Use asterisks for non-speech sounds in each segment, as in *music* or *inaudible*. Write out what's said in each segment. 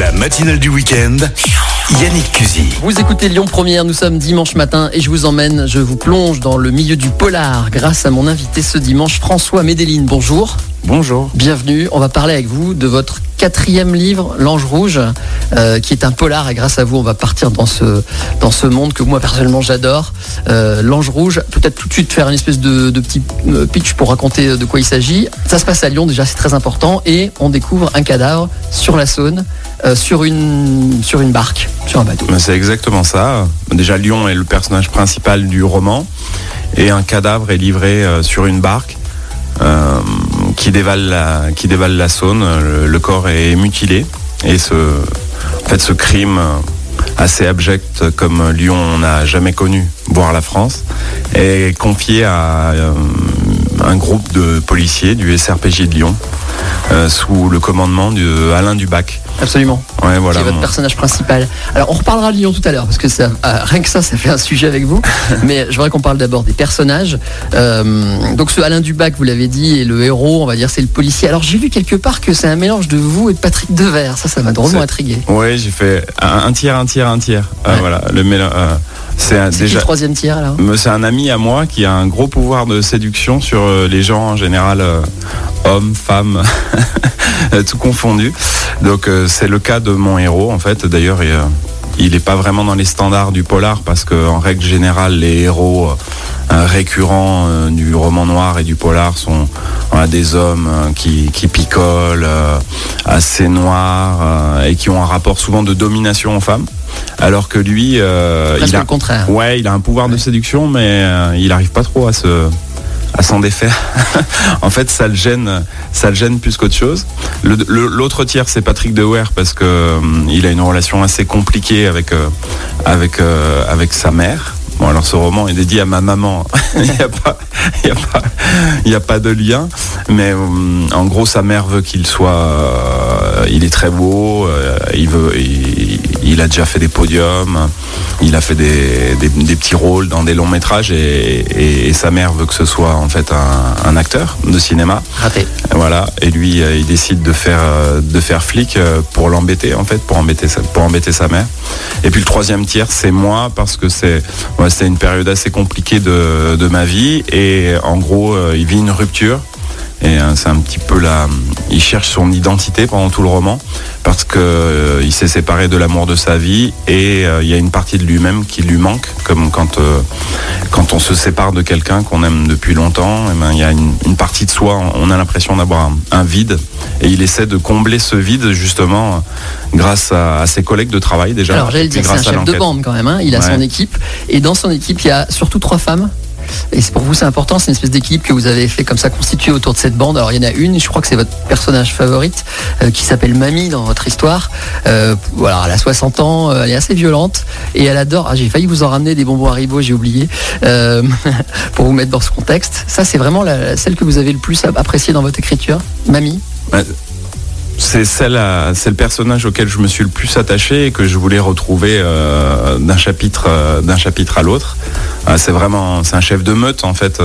La matinale du week-end, Yannick Cusy. Vous écoutez Lyon Première, nous sommes dimanche matin et je vous emmène, je vous plonge dans le milieu du polar grâce à mon invité ce dimanche, François Médeline. Bonjour. Bonjour. Bienvenue. On va parler avec vous de votre quatrième livre, L'Ange Rouge, euh, qui est un polar. Et grâce à vous, on va partir dans ce, dans ce monde que moi personnellement j'adore. Euh, L'Ange Rouge, peut-être tout de suite faire une espèce de, de petit euh, pitch pour raconter de quoi il s'agit. Ça se passe à Lyon, déjà c'est très important. Et on découvre un cadavre sur la Saône, euh, sur, une, sur une barque, sur un bateau. C'est exactement ça. Déjà, Lyon est le personnage principal du roman. Et un cadavre est livré sur une barque qui, dévale la, Saône. Le, corps est mutilé. Et ce, fait, ce crime assez abject comme Lyon n'a jamais connu, voire la France, est confié à euh, un groupe de policiers du SRPJ de Lyon euh, sous le commandement de Dubac. Absolument. Ouais, voilà. qui est votre personnage principal. Alors on reparlera de Lyon tout à l'heure parce que ça, euh, rien que ça, ça fait un sujet avec vous. *laughs* Mais je voudrais qu'on parle d'abord des personnages. Euh, donc ce Alain Dubac, vous l'avez dit, est le héros, on va dire, c'est le policier. Alors j'ai vu quelque part que c'est un mélange de vous et de Patrick Devers. Ça, ça m'a drôlement intrigué. Ouais, j'ai fait un, un tiers, un tiers, un tiers. Euh, voilà, le méla- euh, c'est un- déjà. le troisième tiers alors? C'est un ami à moi qui a un gros pouvoir de séduction sur les gens en général, euh, hommes, femmes, *laughs* tout confondu. Donc euh, c'est le cas de mon héros en fait. D'ailleurs, il, euh, n'est pas vraiment dans les standards du polar parce qu'en règle générale, les héros euh, récurrents euh, du roman noir et du polar sont des hommes euh, qui, qui picolent, euh, assez noirs euh, et qui ont un rapport souvent de domination aux femmes. Alors que lui, euh, il a, le contraire. Ouais, il a un pouvoir de séduction, mais euh, il n'arrive pas trop à se à s'en défaire. *laughs* en fait, ça le gêne, plus qu'autre chose. L'autre tiers, c'est Patrick Dewer parce que hum, il a une relation assez compliquée avec euh, euh, avec sa mère. Bon, alors ce roman est dédié à ma maman. *laughs* il n'y a pas, il y a pas, il y a pas de lien. Mais hum, en gros, sa mère veut qu'il soit, euh, il est très beau. euh, il veut, il, il a déjà fait des podiums. Il a fait des, des- des petits rôles dans des longs métrages et, et- et sa mère veut que ce soit en fait un, un acteur de cinéma. Raté. Voilà. Et lui, euh, il décide de faire euh, de faire flic euh, pour l'embêter en fait, pour embêter sa, pour embêter sa mère. Et puis le troisième tiers, c'est moi parce que c'est ouais, c'était une période assez compliquée de, de ma vie et en gros, euh, il vit une rupture. Et euh, c'est un petit peu là, il cherche son identité pendant tout le roman parce que euh, il s'est séparé de l'amour de sa vie et euh, il y a une partie de lui-même qui lui manque, comme quand euh, quand on se sépare de quelqu'un qu'on aime depuis longtemps. eh ben, il y a une, une partie de soi, on a l'impression d'avoir un, un vide et il essaie de combler ce vide justement grâce à, à ses collègues de travail déjà. Alors j'allais et dire, c'est un chef de bande quand même. hein. Il a Ouais. son équipe et dans son équipe, il y a surtout trois femmes. Et pour vous, c'est important. C'est une espèce d'équipe que vous avez fait comme ça constituée autour de cette bande. Alors il y en a une, je crois que c'est votre personnage favorite, euh, qui s'appelle Mamie dans votre histoire. Euh, voilà, elle a 60 ans, euh, elle est assez violente et elle adore. Ah, j'ai failli vous en ramener des bonbons Haribo, j'ai oublié, *laughs* pour vous mettre dans ce contexte. Ça, c'est vraiment celle que vous avez le plus appréciée dans votre écriture, Mamie? C'est c'est le personnage auquel je me suis le plus attaché et que je voulais retrouver euh, d'un chapitre, euh, d'un chapitre à l'autre. Euh, c'est vraiment, un chef de meute en fait,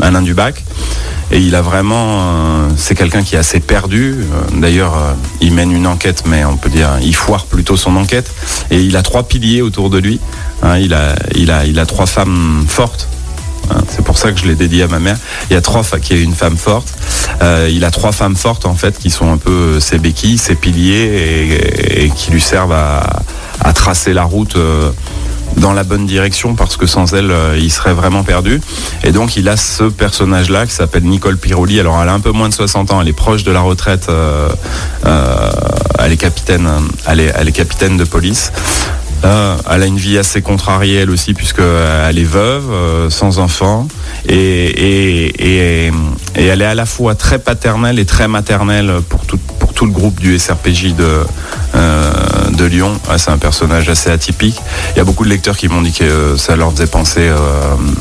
Alain Dubac, et il a vraiment, c'est quelqu'un qui est assez perdu. D'ailleurs, il mène une enquête, mais on peut dire, il foire plutôt son enquête. Et il a trois piliers autour de lui. Hein, il a trois femmes fortes. Hein, C'est pour ça que je l'ai dédié à ma mère. Il y a trois, qui est une femme forte. Euh, il a trois femmes fortes en fait qui sont un peu euh, ses béquilles, ses piliers et, qui lui servent à, tracer la route euh, dans la bonne direction parce que sans elle, il serait vraiment perdu. Et donc il a ce personnage-là qui s'appelle Nicole Piroli. Alors elle a un peu moins de 60 ans, elle est proche de la retraite. elle est capitaine, elle est capitaine de police. Euh, elle a une vie assez contrariée elle aussi puisque euh, est veuve, euh, sans enfant, et, elle est à la fois très paternelle et très maternelle pour tout, pour tout le groupe du SRPJ de, euh, de Lyon. Ah, C'est un personnage assez atypique. Il y a beaucoup de lecteurs qui m'ont dit que euh, ça leur faisait penser euh,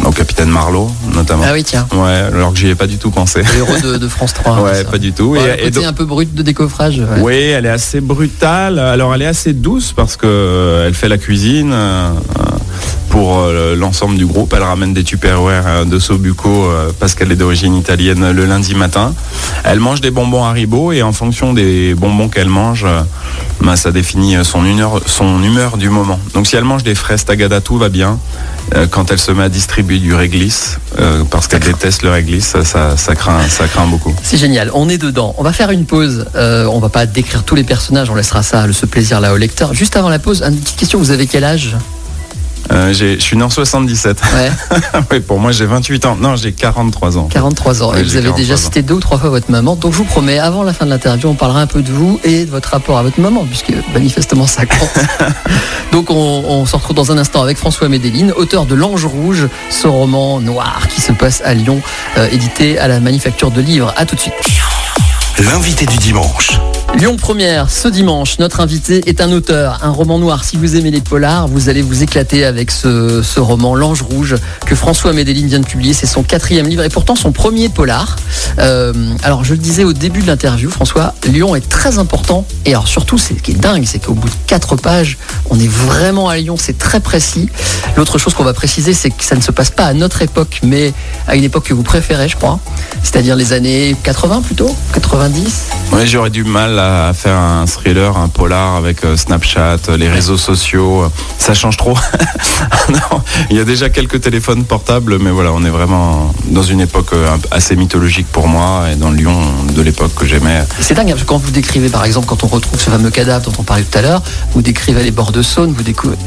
au capitaine Marlowe, notamment. Ah oui, tiens. Ouais, alors que j'y ai pas du tout pensé. Le héros de, de *laughs* France 3. ouais, pas du tout. Ouais, Et- donc- un peu brut de décoffrage. ouais. oui, elle est assez brutale. Alors, elle est assez douce parce que elle fait la cuisine. Euh, pour euh, l'ensemble du groupe. Elle ramène des Tupperware euh, de Sobuco euh, parce qu'elle est d'origine italienne le lundi matin. Elle mange des bonbons Haribo et en fonction des bonbons qu'elle mange, bah, ça définit son humeur, son humeur du moment. Donc si elle mange des fraises Tagada, tout va bien. Quand elle se met à distribuer du réglisse, parce qu'elle déteste le réglisse, ça, ça, craint, ça craint beaucoup. C'est génial, on est dedans. On va faire une pause. on va pas décrire tous les personnages, on laissera ça, ce plaisir là au lecteur. Juste avant la pause, une petite question, vous avez quel âge? Euh, je suis né en 77. Ouais. *laughs* oui, pour moi, j'ai 28 ans. Non, j'ai 43 ans. 43 ans. et vous avez déjà cité deux ou trois fois votre maman. Donc, je vous promets, avant la fin de l'interview, on parlera un peu de vous et de votre rapport à votre maman, puisque manifestement, ça compte. *laughs* Donc, on, se retrouve dans un instant avec François Médéline, auteur de L'Ange Rouge, ce roman noir qui se passe à Lyon, euh, édité à la Manufacture de Livres. À tout de suite. L'invité du dimanche. Lyon Première, ce dimanche, notre invité est un auteur, un roman noir. Si vous aimez les polars, vous allez vous éclater avec ce, roman L'Ange Rouge que François Médeline vient de publier. C'est son quatrième livre et pourtant son premier polar. Euh, alors je le disais au début de l'interview, François, Lyon est très important. Et alors surtout, ce qui est dingue, c'est qu'au bout de quatre pages, on est vraiment à Lyon, c'est très précis. L'autre chose qu'on va préciser, c'est que ça ne se passe pas à notre époque, mais à une époque que vous préférez, je crois. C'est-à-dire les années 80 plutôt 90 Oui, j'aurais du mal à faire un thriller, un polar avec euh, Snapchat, euh, les réseaux sociaux. Euh, ça change trop. *laughs* il y a déjà quelques téléphones portables, mais voilà, on est vraiment dans une époque assez mythologique pour moi et dans le Lyon de l'époque que j'aimais. C'est dingue, parce que quand vous décrivez, par exemple, quand on retrouve ce fameux cadavre dont on parlait tout à l'heure, vous décrivez les bords de Saône, vous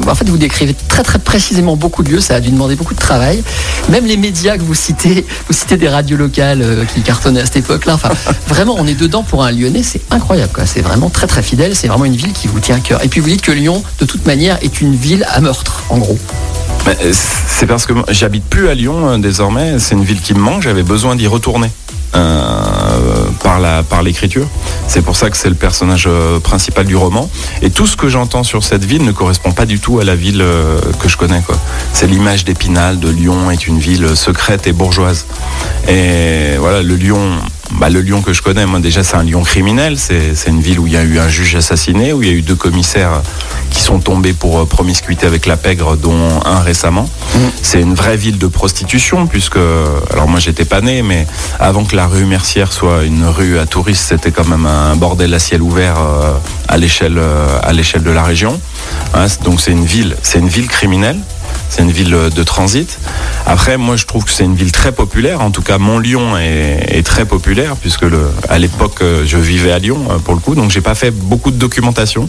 en fait, vous décrivez très très précisément beaucoup de lieux. Ça a dû demander beaucoup de travail. Même les médias que vous citez, vous citez des radios locales qui cartonnaient à cette époque-là. Enfin, *laughs* vraiment, on est dedans pour un Lyonnais, c'est incroyable. C'est vraiment très très fidèle, c'est vraiment une ville qui vous tient à cœur. Et puis vous dites que Lyon, de toute manière, est une ville à meurtre, en gros. Euh, c'est parce que j'habite plus à Lyon euh, désormais, c'est une ville qui me manque, j'avais besoin d'y retourner. Euh, par l'écriture. C'est pour ça que c'est le personnage principal du roman. Et tout ce que j'entends sur cette ville ne correspond pas du tout à la ville que je connais. C'est l'image d'Épinal, de Lyon est une ville secrète et bourgeoise. Et voilà, le Lyon bah, le Lyon que je connais, moi déjà c'est un Lyon criminel, c'est une ville où il y a eu un juge assassiné, où il y a eu deux commissaires qui sont tombés pour euh, promiscuité avec la pègre, dont un récemment. Mmh. C'est une vraie ville de prostitution, puisque, alors moi j'étais pas né, mais avant que la rue Mercière soit une rue à touristes, c'était quand même un bordel à ciel ouvert euh, à l'échelle euh, à l'échelle de la région. Hein, donc c'est une ville, c'est une ville criminelle. C'est une ville de transit. Après, moi, je trouve que c'est une ville très populaire. En tout cas, mon Lyon est, très populaire puisque à l'époque, euh, je vivais à Lyon euh, pour le coup. Donc, j'ai pas fait beaucoup de documentation.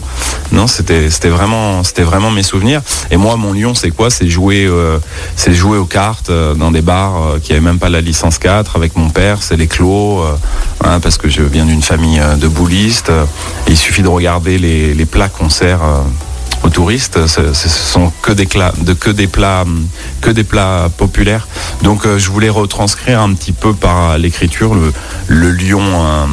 Non, c'était vraiment c'était vraiment mes souvenirs. Et moi, mon Lyon, c'est quoi? C'est jouer euh, c'est jouer aux cartes dans des bars qui avaient même pas la licence 4 avec mon père. C'est les clos hein, parce que je viens d'une famille de boulistes. il suffit de regarder les, les plats qu'on sert aux touristes. Ce, ce sont que des, de, que des plats, que des plats populaires. Donc euh, je voulais retranscrire un petit peu par l'écriture le, le lion. Euh,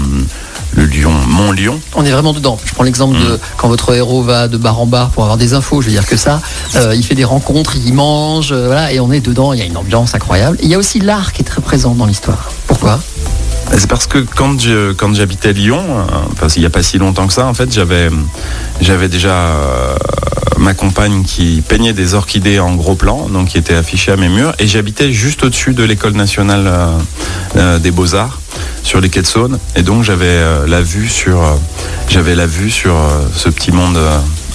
le lion, mon lion. On est vraiment dedans. Je prends l'exemple de mm. quand votre héros va de bar en bar pour avoir des infos, je veux dire que ça. Euh, il fait des rencontres, il mange, voilà, et on est dedans. Il y a une ambiance incroyable. il y a aussi l'art qui est très présent dans l'histoire. Pourquoi? C'est parce que quand je, quand j'habitais Lyon, enfin il n'y a pas si longtemps que ça, en fait, j'avais j'avais déjà ma compagne qui peignait des orchidées en gros plan, donc qui était affiché à mes murs, et j'habitais juste au-dessus de l'école nationale euh, euh, des beaux-arts sur les quais de Saône, et donc j'avais euh, la vue sur, j'avais la vue sur ce petit monde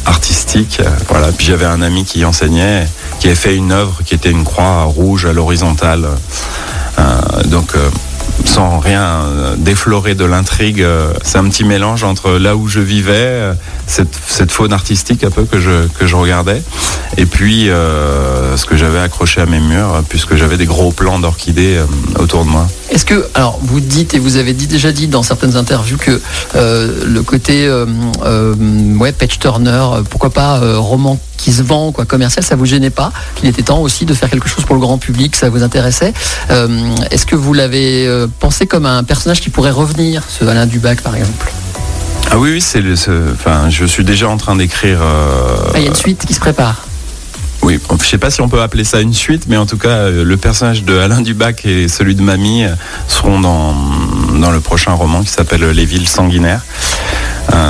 artistique, voilà. Puis j'avais un ami qui enseignait, qui avait fait une œuvre qui était une croix rouge à l'horizontale, donc sans rien euh, déflorer de l'intrigue. Euh, c'est un petit mélange entre là où je vivais, euh, cette, faune artistique un peu que je, regardais, et puis ce que j'avais accroché à mes murs, puisque j'avais des gros plans d'orchidées autour de moi. Est-ce que, alors, vous dites et vous avez déjà dit dans certaines interviews que le côté ouais, Patch Turner, pourquoi pas roman qui se vend, quoi, commercial, ça vous gênait pas Qu'il était temps aussi de faire quelque chose pour le grand public, ça vous intéressait Est-ce que vous l'avez pensé comme un personnage qui pourrait revenir, ce Alain Dubac par exemple? Ah oui, oui, c'est enfin, je suis déjà en train d'écrire. Euh, ah, il y a une suite qui se prépare. Oui, je ne sais pas si on peut appeler ça une suite, mais en tout cas, euh, le personnage de Alain Dubac et celui de Mamie euh, seront dans, dans le prochain roman qui s'appelle Les villes sanguinaires.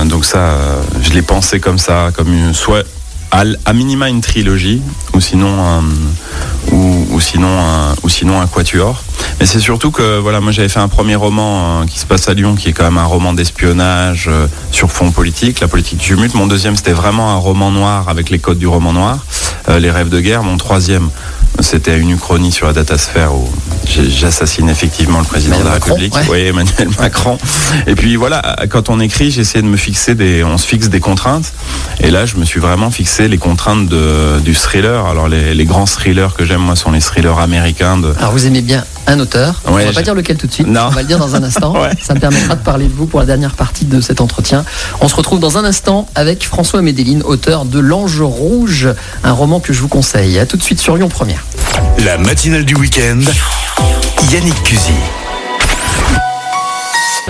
donc ça, je l'ai pensé comme ça, comme une, soit à, minima une trilogie, ou sinon un, ou, sinon un, ou sinon un quatuor. Mais c'est surtout que voilà, moi j'avais fait un premier roman euh, qui se passe à Lyon, qui est quand même un roman d'espionnage euh, sur fond politique, la politique tumulte. Mon deuxième, c'était vraiment un roman noir avec les codes du roman noir, euh, les rêves de guerre. Mon troisième, c'était une uchronie sur la datasphère où j'assassine effectivement le président Emmanuel de la Macron, République. ouais. Oui, Emmanuel *laughs* Macron. Et puis voilà, quand on écrit, j'essaie de me fixer des, on se fixe des contraintes. Et là, je me suis vraiment fixé les contraintes de, du thriller. Alors les, les grands thrillers que j'aime, moi, sont les thrillers américains de, Alors vous aimez bien un auteur. on va pas dire lequel tout de suite. Non. On va le dire dans un instant. *laughs* Ouais. Ça me permettra de parler de vous pour la dernière partie de cet entretien. On se retrouve dans un instant avec François Médeline, auteur de L'Ange Rouge, un roman que je vous conseille. À tout de suite sur Lyon Première. La matinale du week-end. Yannick Cusy.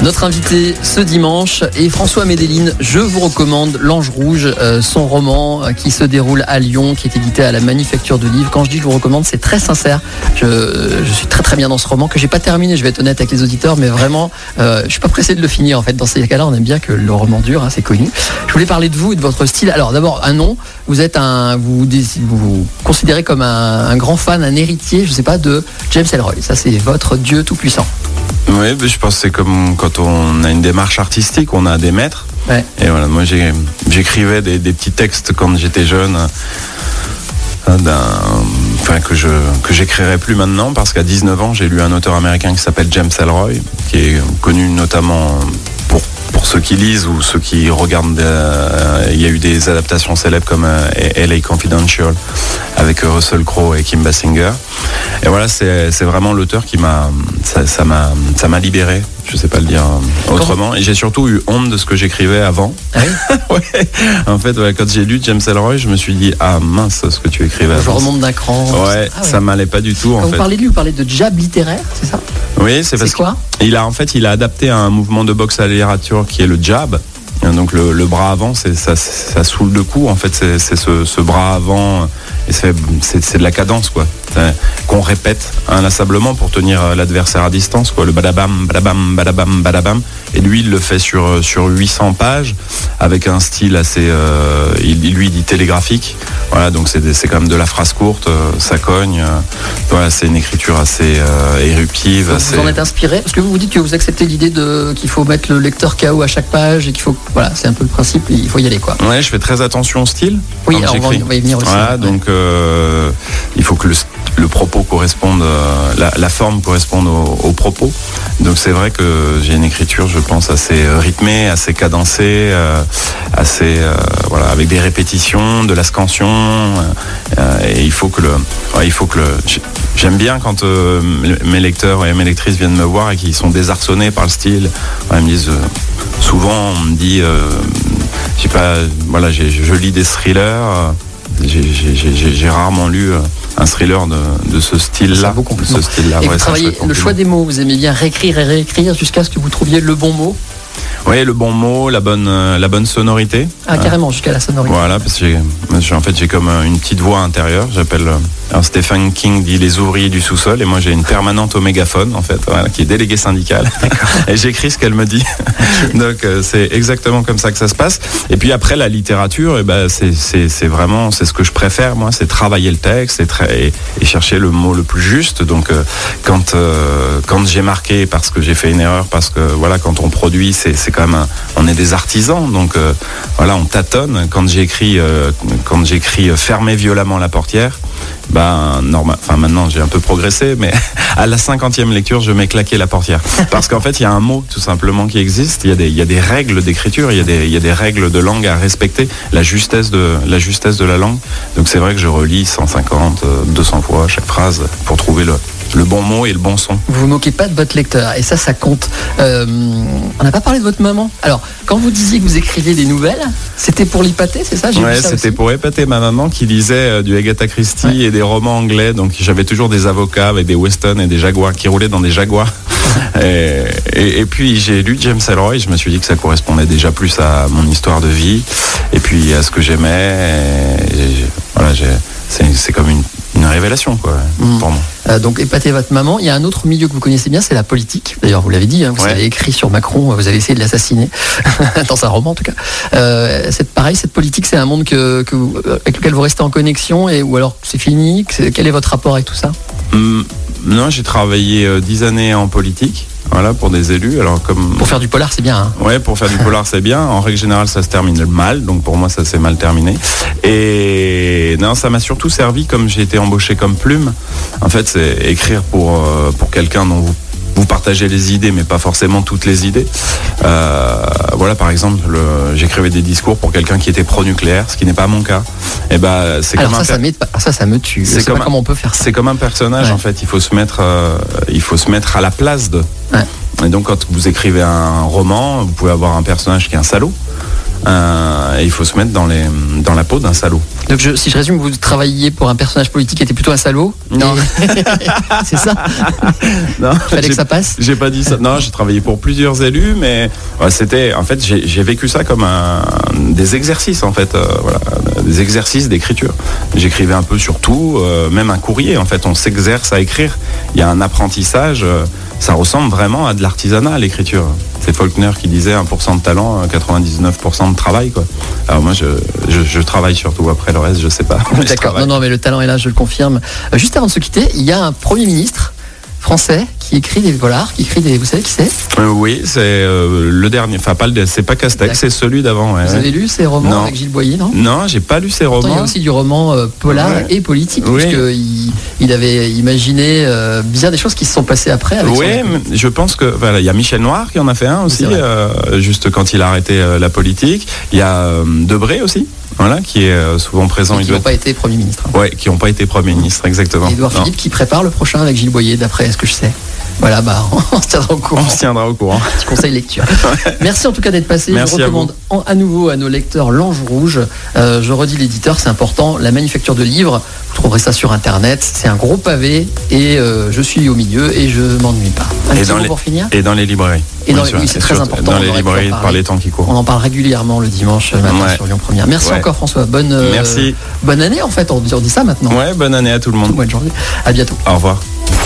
Notre invité ce dimanche est François Médeline. Je vous recommande L'Ange Rouge, euh, son roman euh, qui se déroule à Lyon, qui est édité à la Manufacture de Livres. Quand je dis je vous recommande, c'est très sincère. Je, suis très très bien dans ce roman que j'ai pas terminé. Je vais être honnête avec les auditeurs, mais vraiment, euh, je suis pas pressé de le finir. En fait, dans ces cas-là, on aime bien que le roman dure, hein, c'est connu. Je voulais parler de vous et de votre style. Alors d'abord un nom. Vous êtes un, vous vous, dé- vous vous considérez comme un, grand fan, un héritier, je sais pas, de James Ellroy. Ça, c'est votre dieu tout puissant. Oui, je pense que c'est comme quand on a une démarche artistique, on a des maîtres. Ouais. Et voilà, moi j'ai- j'écrivais des, des petits textes quand j'étais jeune, euh, d'un- enfin que je que j'écrirai plus maintenant parce qu'à 19 ans j'ai lu un auteur américain qui s'appelle James Ellroy, qui est connu notamment pour pour ceux qui lisent ou ceux qui regardent. euh, il y a eu des adaptations célèbres comme euh, L.A. Confidential avec Russell Crowe et Kim Basinger. Et voilà, c'est vraiment l'auteur qui m'a ça m'a ça m'a libéré. Je sais pas le dire euh, autrement. Et j'ai surtout eu honte de ce que j'écrivais avant. Ah oui *laughs* Ouais. En fait, ouais, quand j'ai lu James Ellroy, je me suis dit ah mince ce que tu écrivais Je avant. remonte d'un cran. Ouais, Ah ça m'allait pas du tout Quand en vous fait. parlez de lui, vous parlez de jab littéraire, c'est ça? Oui, c'est parce C'est quoi? qu'il a en fait il a adapté un mouvement de boxe à la littérature qui est le jab. Donc le, le bras avant, ça, ça saoule le cou. En fait, c'est c'est ce, ce bras avant et c'est de la cadence quoi, qu'on répète inlassablement pour tenir euh, l'adversaire à distance quoi. Le badabam, badabam, badabam, badabam. Et lui, il le fait sur euh, sur 800 pages avec un style assez, euh, il, il lui dit télégraphique. Voilà, donc c'est quand même de la phrase courte, euh, ça cogne. euh, voilà, c'est une écriture assez éruptive, Vous assez. en êtes inspiré Parce que vous vous dites que vous acceptez l'idée de qu'il faut mettre le lecteur KO à chaque page et qu'il faut. Voilà, c'est un peu le principe, il faut y aller quoi. Ouais, je fais très attention au style. Oui, alors on va, j'écris. on va y venir aussi. Voilà, Ouais. donc euh, il faut que le, propos corresponde, euh, la, forme corresponde au, propos. Donc c'est vrai que j'ai une écriture, je pense, assez euh, rythmée, assez cadencée, assez voilà, avec des répétitions, de la scansion. et il faut que le, il faut que le. j'ai- J'aime bien quand mes lecteurs et mes lectrices viennent me voir et qu'ils sont désarçonnés par le style. Ils me disent, souvent on me dit, je pas, voilà, je lis des thrillers. J'ai- rarement lu euh, un thriller de, de ce style-là. Ouais, le choix des mots, vous aimez bien réécrire et réécrire jusqu'à ce que vous trouviez le bon mot? Oui, le bon mot, la bonne, euh, la bonne sonorité. Ah, carrément, jusqu'à la sonorité. Voilà, parce que j'ai- en fait j'ai comme euh, une petite voix intérieure. J'appelle. euh, alors Stephen King dit les ouvriers du sous-sol et moi j'ai une permanente au mégaphone en fait, voilà, qui est déléguée syndicale. *laughs* et j'écris ce qu'elle me dit. *laughs* Donc c'est exactement comme ça que ça se passe. Et puis après la littérature, eh ben, c'est- c'est c'est vraiment c'est ce que je préfère moi, c'est travailler le texte et, tra- et, et chercher le mot le plus juste. Donc quand euh, quand j'ai marqué parce que j'ai fait une erreur, parce que voilà quand on produit c'est c'est quand même on est des artisans donc euh, voilà on tâtonne. Quand j'écris euh, quand j'écris euh, fermer violemment la portière ben normal enfin maintenant j'ai un peu progressé mais *laughs* à la cinquantième lecture je mets claquer la portière. Parce qu'en fait il y a un mot tout simplement qui existe. Il y a des règles d'écriture il y a des des règles de langue à respecter. La justesse de la justesse de la langue. Donc c'est vrai que je relis 150 euh, 200 fois chaque phrase pour trouver le le bon mot et le bon son Vous vous moquez pas de votre lecteur et ça, ça compte. Euh, on n'a pas parlé de votre maman. Alors, quand vous disiez que vous écriviez des nouvelles, c'était pour l'épater, c'est ça? Ouais, ça c'était pour épater ma maman qui lisait euh, du Agatha Christie Ouais. et des romans anglais. Donc j'avais toujours des avocats avec des westerns et des jaguars qui roulaient dans des jaguars. *laughs* et, et- et puis j'ai lu James Ellroy. Je me suis dit que ça correspondait déjà plus à mon histoire de vie et puis à ce que j'aimais. Voilà, c'est comme une, une révélation quoi Mm. pour moi. Euh, donc épater votre maman. Il y a un autre milieu que vous connaissez bien, c'est la politique. D'ailleurs, vous l'avez dit, hein, vous Ouais. avez écrit sur Macron, vous avez essayé de l'assassiner *laughs* dans un roman en tout cas. Euh, c'est pareil, cette politique, c'est un monde que, que vous- avec lequel vous restez en connexion et ou alors c'est fini? Quel est votre rapport avec tout ça? Hum, non, j'ai travaillé euh, dix années en politique, voilà, pour des élus. Alors comme Pour faire du polar, c'est bien. hein. Ouais, pour faire du polar, *laughs* c'est bien. En règle générale, ça se termine mal. Donc pour moi, ça s'est mal terminé. Et non, ça m'a surtout servi comme j'ai été embauché comme plume. En fait, c'est écrire pour, euh, pour quelqu'un dont vous, vous partagez les idées, mais pas forcément toutes les idées. Euh, voilà, par exemple, le- j'écrivais des discours pour quelqu'un qui était pro-nucléaire, ce qui n'est pas mon cas. Et ben, c'est comme ça, un ça, ça, ça me tue. C'est comme comment on peut faire ça. c'est comme un personnage Ouais. en fait. Il faut se mettre, euh, il faut se mettre à la place de. Ouais. Et donc quand vous écrivez un roman, vous pouvez avoir un personnage qui est un salaud. Euh, et il faut se mettre dans les dans la peau d'un salaud. Donc je- si je résume, vous travailliez pour un personnage politique qui était plutôt un salaud. Non. *laughs* C'est ça. *laughs* Non, Fallait j'ai- que ça passe. J'ai pas dit ça. Non, j'ai travaillé pour plusieurs élus, mais ouais, c'était en fait j'ai vécu ça comme un des exercices en fait, euh, voilà, des exercices d'écriture. J'écrivais un peu sur tout, euh, même un courrier. En fait, on s'exerce à écrire. Il y a un apprentissage. euh, ça ressemble vraiment à de l'artisanat l'écriture. C'est Faulkner qui disait 1% de talent, euh, 99% de travail quoi. Alors moi je, je, je travaille surtout après le reste je sais pas. *laughs* D'accord. Non, non, mais le talent est là, je le confirme. Euh, juste avant de se quitter, il y a un premier ministre français qui écrit des polars, qui écrit des. Vous savez qui c'est? Euh, oui, c'est euh, le dernier. Enfin pas le c'est pas Castex, c'est celui d'avant. ouais, Vous avez lu ces romans Non. avec Gilles Boyer, non? Non, j'ai pas lu ses Pourtant, il y a romans. aussi du roman euh, polar Ouais. et politique, Oui. puisqu'il il avait imaginé bien des choses qui se sont passées après. Avec Oui, je pense que voilà, il y a Michel Noir qui en a fait un aussi, juste quand il a arrêté la politique. Il y a Debré aussi, voilà, qui est euh, souvent présent. Et qui n'ont pas été Premier ministre. être- Ouais, qui n'ont pas été Premier ministre, exactement. Édouard. Philippe qui prépare le prochain avec Gilles Boyer, d'après ce que je sais. Voilà, bah, *laughs* on se tiendra au courant. On se tiendra au courant. Petit conseil lecture. *laughs* Merci en tout cas d'être passé. Merci je à recommande en- à, nouveau à nos lecteurs L'Ange Rouge. Euh, je redis l'éditeur, c'est important. La manufacture de livres, vous trouverez ça sur internet. C'est un gros pavé et euh, je suis au milieu et je m'ennuie pas. Un Et petit dans les- pour finir. Et dans les librairies. Et dans bien les- oui, c'est très important, Dans on les librairies par les temps qui On courent. en parle régulièrement le dimanche matin Ouais. sur Lyon Première. Merci Ouais. encore François. Bonne, euh, Merci. bonne année en fait. On dit, on dit ça maintenant. Ouais, bonne année à tout le Tout le monde. mois de janvier. À bientôt. Au revoir.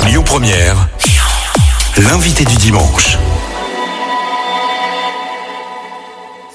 Lyon Première, l'invité du dimanche.